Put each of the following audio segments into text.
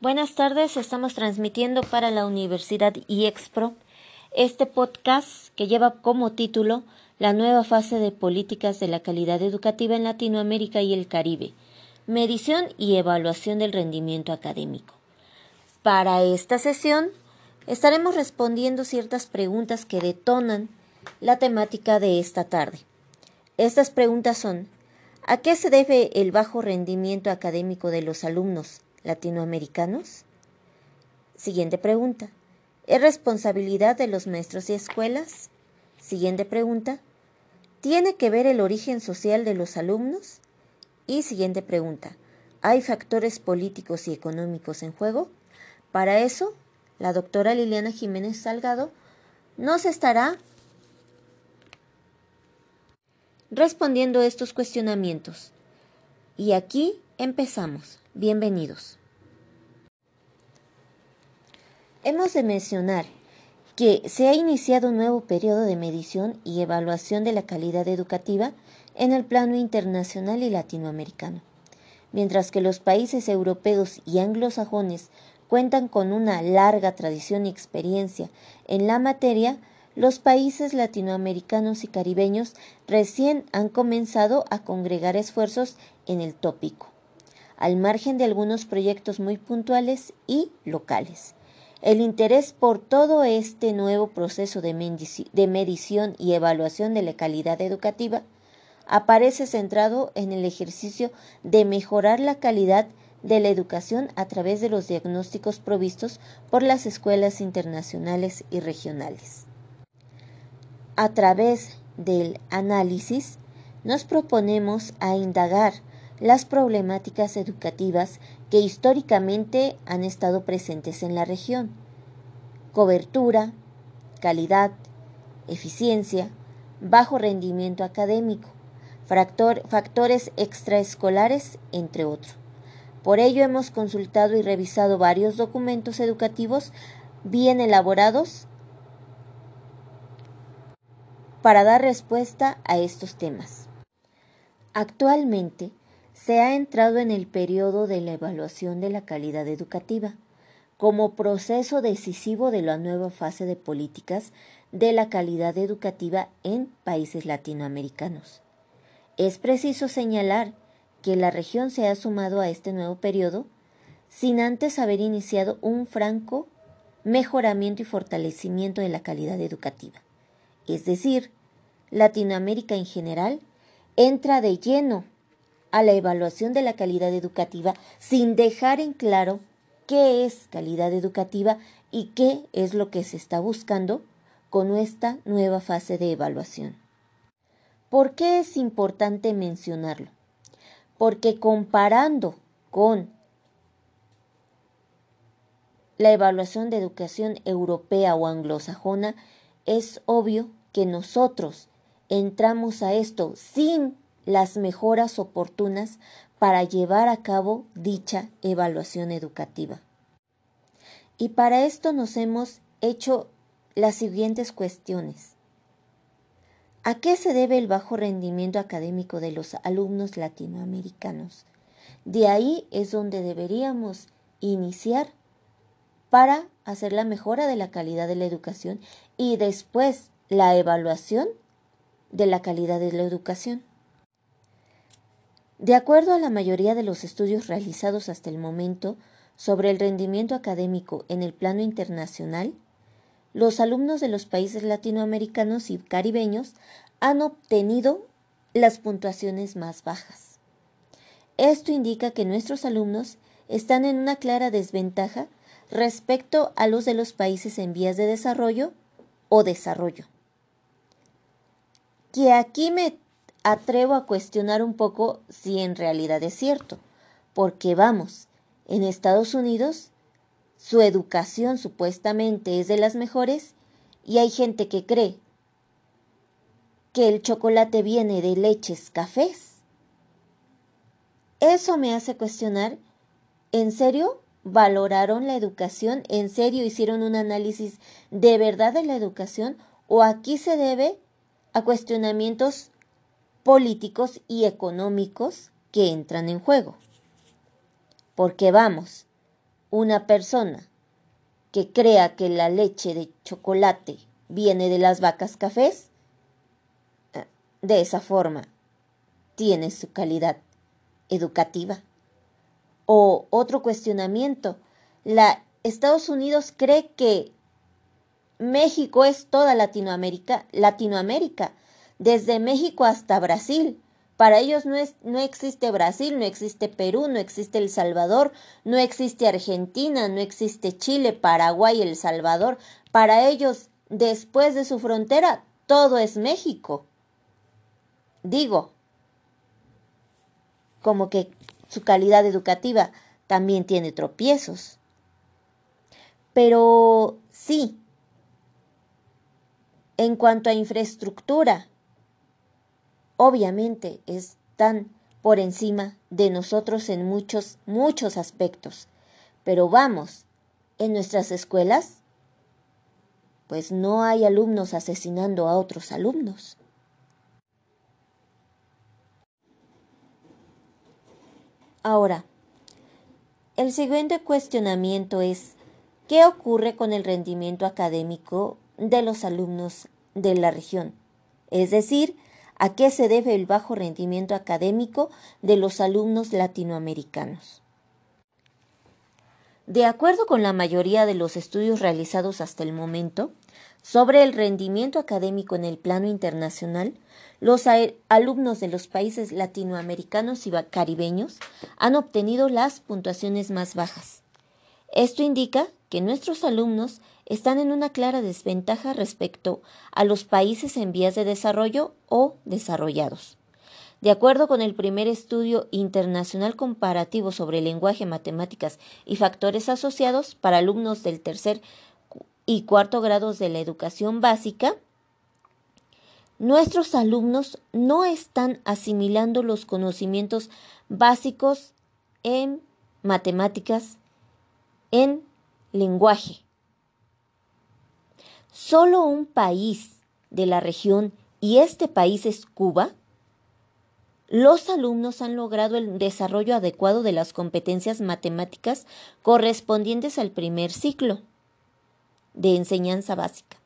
Buenas tardes, estamos transmitiendo para la Universidad IEXPRO este podcast que lleva como título La nueva fase de políticas de la calidad educativa en Latinoamérica y el Caribe, medición y evaluación del rendimiento académico. Para esta sesión estaremos respondiendo ciertas preguntas que detonan la temática de esta tarde. Estas preguntas son ¿A qué se debe el bajo rendimiento académico de los alumnos latinoamericanos? Siguiente pregunta. ¿Es responsabilidad de los maestros y escuelas? Siguiente pregunta. ¿Tiene que ver el origen social de los alumnos? Y siguiente pregunta. ¿Hay factores políticos y económicos en juego? Para eso, la doctora Liliana Jiménez Salgado nos estará respondiendo estos cuestionamientos. Y aquí empezamos. Bienvenidos. Hemos de mencionar que se ha iniciado un nuevo periodo de medición y evaluación de la calidad educativa en el plano internacional y latinoamericano. Mientras que los países europeos y anglosajones cuentan con una larga tradición y experiencia en la materia, los países latinoamericanos y caribeños recién han comenzado a congregar esfuerzos en el tópico, al margen de algunos proyectos muy puntuales y locales. El interés por todo este nuevo proceso de, medición y evaluación de la calidad educativa aparece centrado en el ejercicio de mejorar la calidad de la educación a través de los diagnósticos provistos por las escuelas internacionales y regionales. A través del análisis, nos proponemos a indagar las problemáticas educativas que históricamente han estado presentes en la región. Cobertura, calidad, eficiencia, bajo rendimiento académico, factores extraescolares, entre otros. Por ello hemos consultado y revisado varios documentos educativos bien elaborados para dar respuesta a estos temas. Actualmente se ha entrado en el periodo de la evaluación de la calidad educativa como proceso decisivo de la nueva fase de políticas de la calidad educativa en países latinoamericanos. Es preciso señalar que la región se ha sumado a este nuevo periodo sin antes haber iniciado un franco mejoramiento y fortalecimiento de la calidad educativa es decir, Latinoamérica en general, entra de lleno a la evaluación de la calidad educativa sin dejar en claro qué es calidad educativa y qué es lo que se está buscando con esta nueva fase de evaluación. ¿Por qué es importante mencionarlo? Porque comparando con la evaluación de educación europea o anglosajona, es obvio que nosotros entramos a esto sin las mejoras oportunas para llevar a cabo dicha evaluación educativa. Y para esto nos hemos hecho las siguientes cuestiones. ¿A qué se debe el bajo rendimiento académico de los alumnos latinoamericanos? De ahí es donde deberíamos iniciar para hacer la mejora de la calidad de la educación y después la evaluación de la calidad de la educación. De acuerdo a la mayoría de los estudios realizados hasta el momento sobre el rendimiento académico en el plano internacional, los alumnos de los países latinoamericanos y caribeños han obtenido las puntuaciones más bajas. Esto indica que nuestros alumnos están en una clara desventaja respecto a los de los países en vías de desarrollo o desarrollo. Que aquí me atrevo a cuestionar un poco si en realidad es cierto, porque vamos, en Estados Unidos su educación supuestamente es de las mejores y hay gente que cree que el chocolate viene de leches cafés. Eso me hace cuestionar, ¿en serio valoraron la educación? ¿En serio hicieron un análisis de verdad de la educación? ¿O aquí se debe a cuestionamientos políticos y económicos que entran en juego? Porque vamos, una persona que crea que la leche de chocolate viene de las vacas cafés, eh, de esa forma tiene su calidad educativa. O otro cuestionamiento, la Estados Unidos cree que México es toda Latinoamérica, Latinoamérica, desde México hasta Brasil. Para ellos no, no existe Brasil, no existe Perú, no existe El Salvador, no existe Argentina, no existe Chile, Paraguay, El Salvador. Para ellos, después de su frontera, todo es México. Digo, como que su calidad educativa también tiene tropiezos. Pero sí, en cuanto a infraestructura, obviamente están por encima de nosotros en muchos, muchos aspectos. Pero vamos, en nuestras escuelas, pues no hay alumnos asesinando a otros alumnos. Ahora, el siguiente cuestionamiento es, ¿qué ocurre con el rendimiento académico de los alumnos de la región? Es decir, ¿a qué se debe el bajo rendimiento académico de los alumnos latinoamericanos? De acuerdo con la mayoría de los estudios realizados hasta el momento sobre el rendimiento académico en el plano internacional, los alumnos de los países latinoamericanos y caribeños han obtenido las puntuaciones más bajas. Esto indica que nuestros alumnos están en una clara desventaja respecto a los países en vías de desarrollo o desarrollados. De acuerdo con el primer estudio internacional comparativo sobre lenguaje, matemáticas y factores asociados para alumnos del tercer y cuarto grados de la educación básica, nuestros alumnos no están asimilando los conocimientos básicos en matemáticas, en lenguaje. Solo un país de la región, y este país es Cuba, los alumnos han logrado el desarrollo adecuado de las competencias matemáticas correspondientes al primer ciclo de enseñanza básica.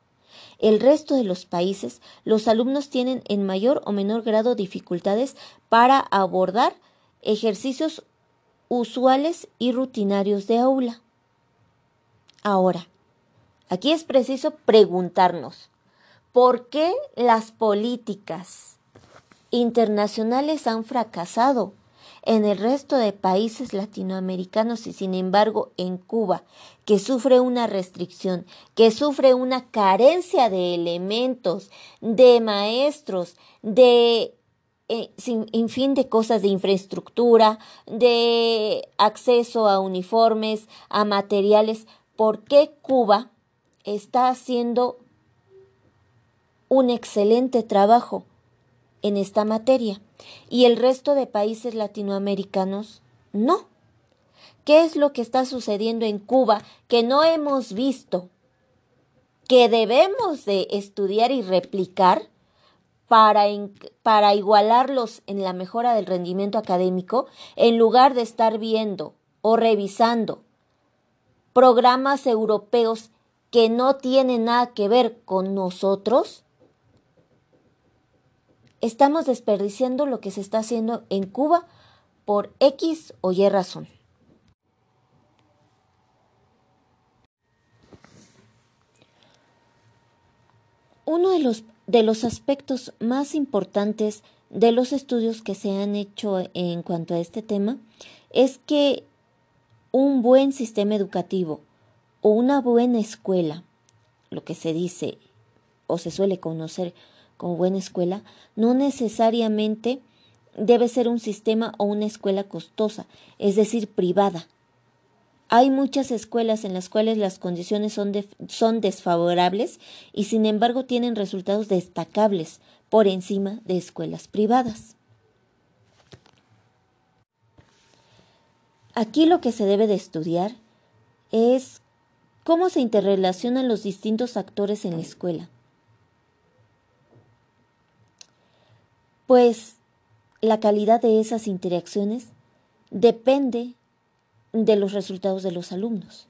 El resto de los países, los alumnos tienen en mayor o menor grado dificultades para abordar ejercicios usuales y rutinarios de aula. Ahora, aquí es preciso preguntarnos, ¿por qué las políticas internacionales han fracasado en el resto de países latinoamericanos y sin embargo en Cuba, que sufre una restricción, que sufre una carencia de elementos, de maestros, de eh, sin, fin de cosas de infraestructura, de acceso a uniformes, a materiales, ¿por qué Cuba está haciendo un excelente trabajo en esta materia y el resto de países latinoamericanos no. ¿Qué es lo que está sucediendo en Cuba que no hemos visto? Que debemos de estudiar y replicar para, para igualarlos en la mejora del rendimiento académico, en lugar de estar viendo o revisando programas europeos que no tienen nada que ver con nosotros, estamos desperdiciando lo que se está haciendo en Cuba por X o Y razón. Uno de los, de los aspectos más importantes de los estudios que se han hecho en cuanto a este tema es que un buen sistema educativo o una buena escuela, lo que se dice o se suele conocer como buena escuela, no necesariamente debe ser un sistema o una escuela costosa, es decir, privada. Hay muchas escuelas en las cuales las condiciones son, son desfavorables y sin embargo tienen resultados destacables por encima de escuelas privadas. Aquí lo que se debe de estudiar es cómo se interrelacionan los distintos actores en la escuela. pues la calidad de esas interacciones depende de los resultados de los alumnos.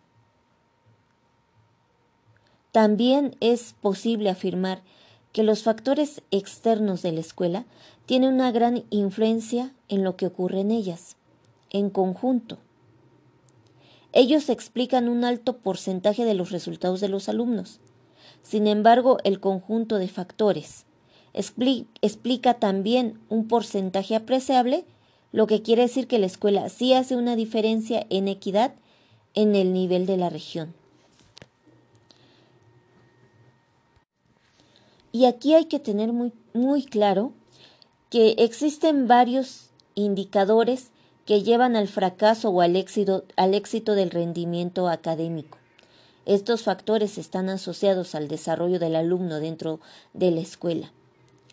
También es posible afirmar que los factores externos de la escuela tienen una gran influencia en lo que ocurre en ellas, en conjunto. Ellos explican un alto porcentaje de los resultados de los alumnos. Sin embargo, el conjunto de factores explica también un porcentaje apreciable, lo que quiere decir que la escuela sí hace una diferencia en equidad en el nivel de la región. Y aquí hay que tener muy, muy claro que existen varios indicadores que llevan al fracaso o al éxito, al éxito del rendimiento académico. Estos factores están asociados al desarrollo del alumno dentro de la escuela.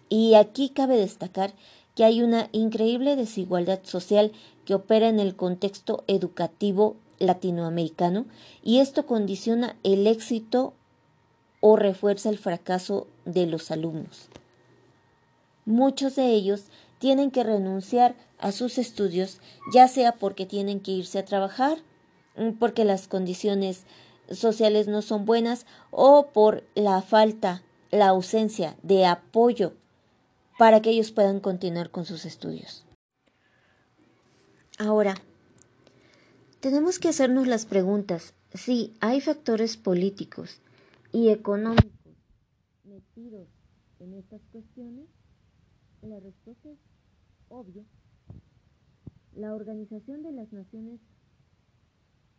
Y aquí cabe destacar que hay una increíble desigualdad social que opera en el contexto educativo latinoamericano y esto condiciona el éxito o refuerza el fracaso de los alumnos. Muchos de ellos tienen que renunciar a sus estudios, ya sea porque tienen que irse a trabajar, mm, porque las condiciones sociales no son buenas o por la falta, la ausencia de apoyo para que ellos puedan continuar con sus estudios. Ahora, tenemos que hacernos las preguntas si hay factores políticos y económicos metidos en estas cuestiones? La respuesta es obvia. La Organización de las Naciones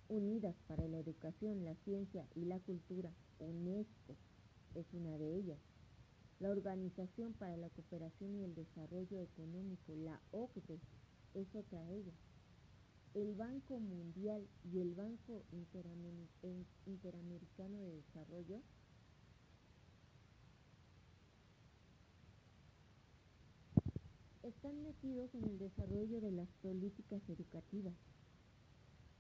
Unidas para la Educación, la Ciencia y la Cultura, UNESCO, es una de ellas. La Organización para la Cooperación y el Desarrollo Económico, la OCDE, es otra de ellas. El Banco Mundial y el Banco Interamericano de Desarrollo están metidos en el desarrollo de las políticas educativas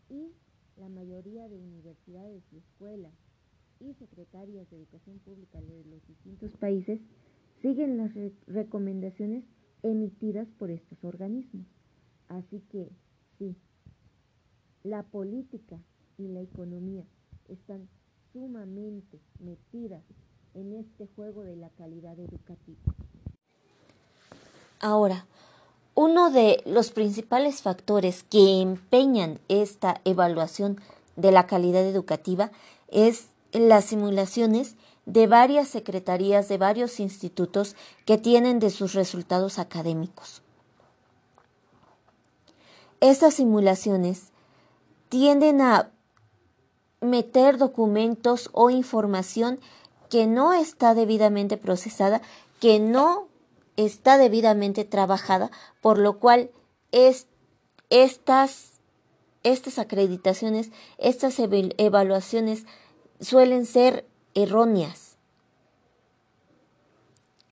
y la mayoría de universidades y escuelas y secretarias de educación pública de los distintos países siguen las recomendaciones emitidas por estos organismos. Así que sí, la política y la economía están sumamente metidas en este juego de la calidad educativa. Ahora, uno de los principales factores que empeñan esta evaluación de la calidad educativa es las simulaciones de varias secretarías de varios institutos que tienen de sus resultados académicos. Estas simulaciones tienden a meter documentos o información que no está debidamente procesada, que no está debidamente trabajada, por lo cual es, estas, estas acreditaciones, estas evaluaciones suelen ser erróneas.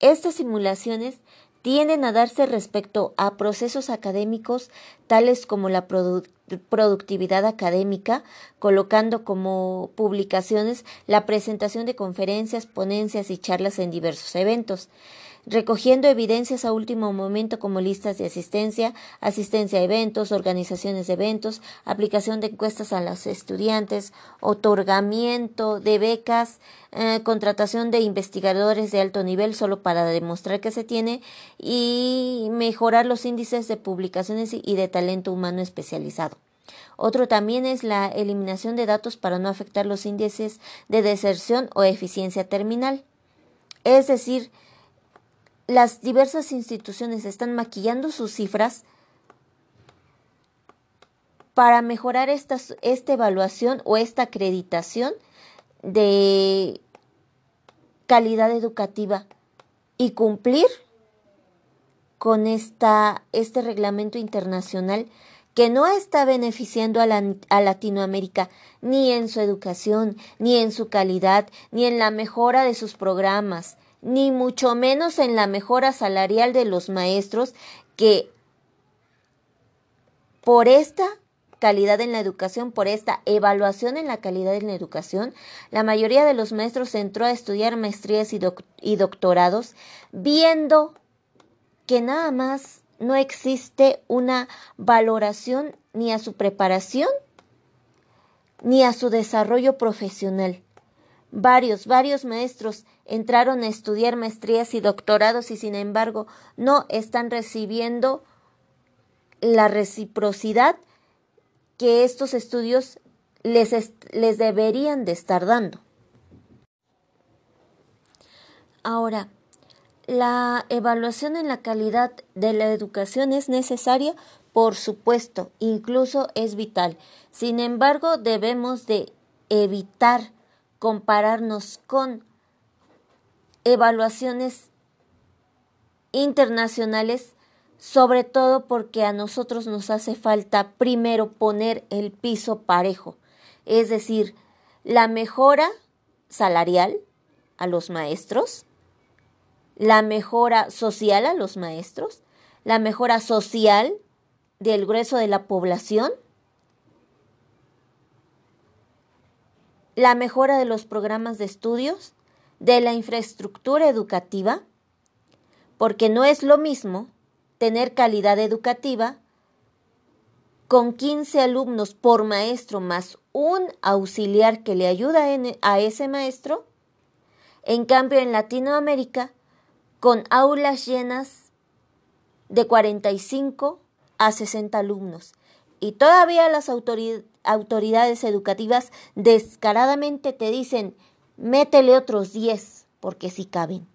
Estas simulaciones tienden a darse respecto a procesos académicos tales como la productividad académica, colocando como publicaciones la presentación de conferencias, ponencias y charlas en diversos eventos recogiendo evidencias a último momento como listas de asistencia, asistencia a eventos, organizaciones de eventos, aplicación de encuestas a los estudiantes, otorgamiento de becas, eh, contratación de investigadores de alto nivel solo para demostrar que se tiene y mejorar los índices de publicaciones y de talento humano especializado. Otro también es la eliminación de datos para no afectar los índices de deserción o eficiencia terminal. Es decir, las diversas instituciones están maquillando sus cifras para mejorar esta, esta evaluación o esta acreditación de calidad educativa y cumplir con esta, este reglamento internacional que no está beneficiando a, a, Latinoamérica ni en su educación, ni en su calidad, ni en la mejora de sus programas, ni mucho menos en la mejora salarial de los maestros que por esta calidad en la educación, por esta evaluación en la calidad en la educación, la mayoría de los maestros entró a estudiar maestrías y, y doctorados viendo que nada más no existe una valoración ni a su preparación ni a su desarrollo profesional. Varios, varios maestros entraron a estudiar maestrías y doctorados y sin embargo no están recibiendo la reciprocidad que estos estudios les, les deberían de estar dando. Ahora, la evaluación en la calidad de la educación es necesaria, por supuesto, incluso es vital. Sin embargo, debemos de evitar compararnos con evaluaciones internacionales, sobre todo porque a nosotros nos hace falta primero poner el piso parejo, es decir, la mejora salarial a los maestros, la mejora social a los maestros, la mejora social del grueso de la población, la mejora de los programas de estudios, de la infraestructura educativa, porque no es lo mismo tener calidad educativa con 15 alumnos por maestro más un auxiliar que le ayuda a ese maestro. En cambio, en Latinoamérica con aulas llenas de 45 a 60 alumnos. Y todavía las autoridades educativas descaradamente te dicen, métele otros 10, porque si caben.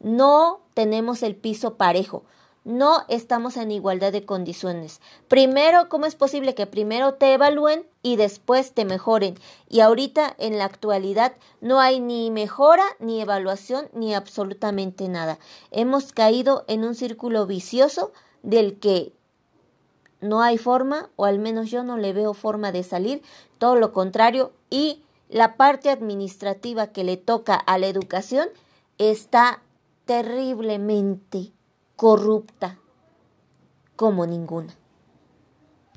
No tenemos el piso parejo no estamos en igualdad de condiciones. Primero, ¿cómo es posible que primero te evalúen y después te mejoren? Y ahorita, en la actualidad, no hay ni mejora, ni evaluación, ni absolutamente nada. Hemos caído en un círculo vicioso del que no hay forma, o al menos yo no le veo forma de salir, todo lo contrario, y la parte administrativa que le toca a la educación está terriblemente corrupta como ninguna.